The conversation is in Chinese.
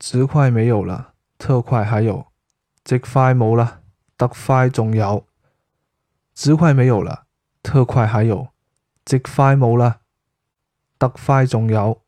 直快没有了，特快还有，直快冇啦，特快仲有，直快没有了，特快还有，直快冇啦，特快仲有。